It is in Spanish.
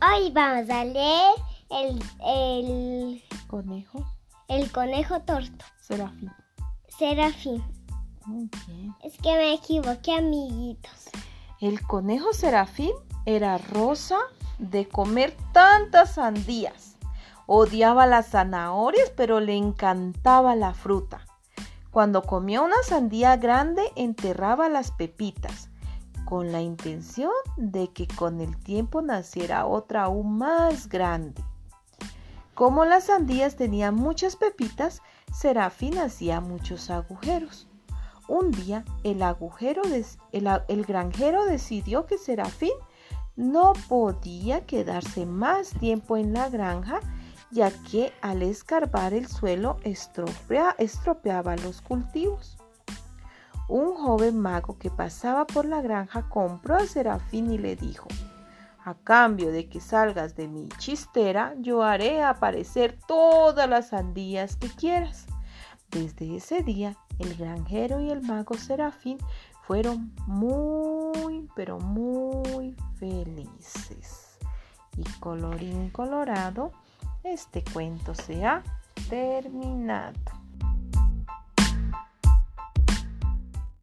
Hoy vamos a leer el, el, Conejo. el conejo torto. Serafín. Serafín. Muy bien. Es que me equivoqué, amiguitos. El conejo Serafín era rosa de comer tantas sandías. Odiaba las zanahorias, pero le encantaba la fruta. Cuando comía una sandía grande, enterraba las pepitas, con la intención de que con el tiempo naciera otra aún más grande. Como las sandías tenían muchas pepitas, Serafín hacía muchos agujeros. Un día el, granjero decidió que Serafín no podía quedarse más tiempo en la granja, ya que al escarbar el suelo estropea- estropeaba los cultivos. Un joven mago que pasaba por la granja compró a Serafín y le dijo, a cambio de que salgas de mi chistera, yo haré aparecer todas las sandías que quieras. Desde ese día, el granjero y el mago Serafín fueron muy, pero muy felices. Y colorín colorado, este cuento se ha terminado.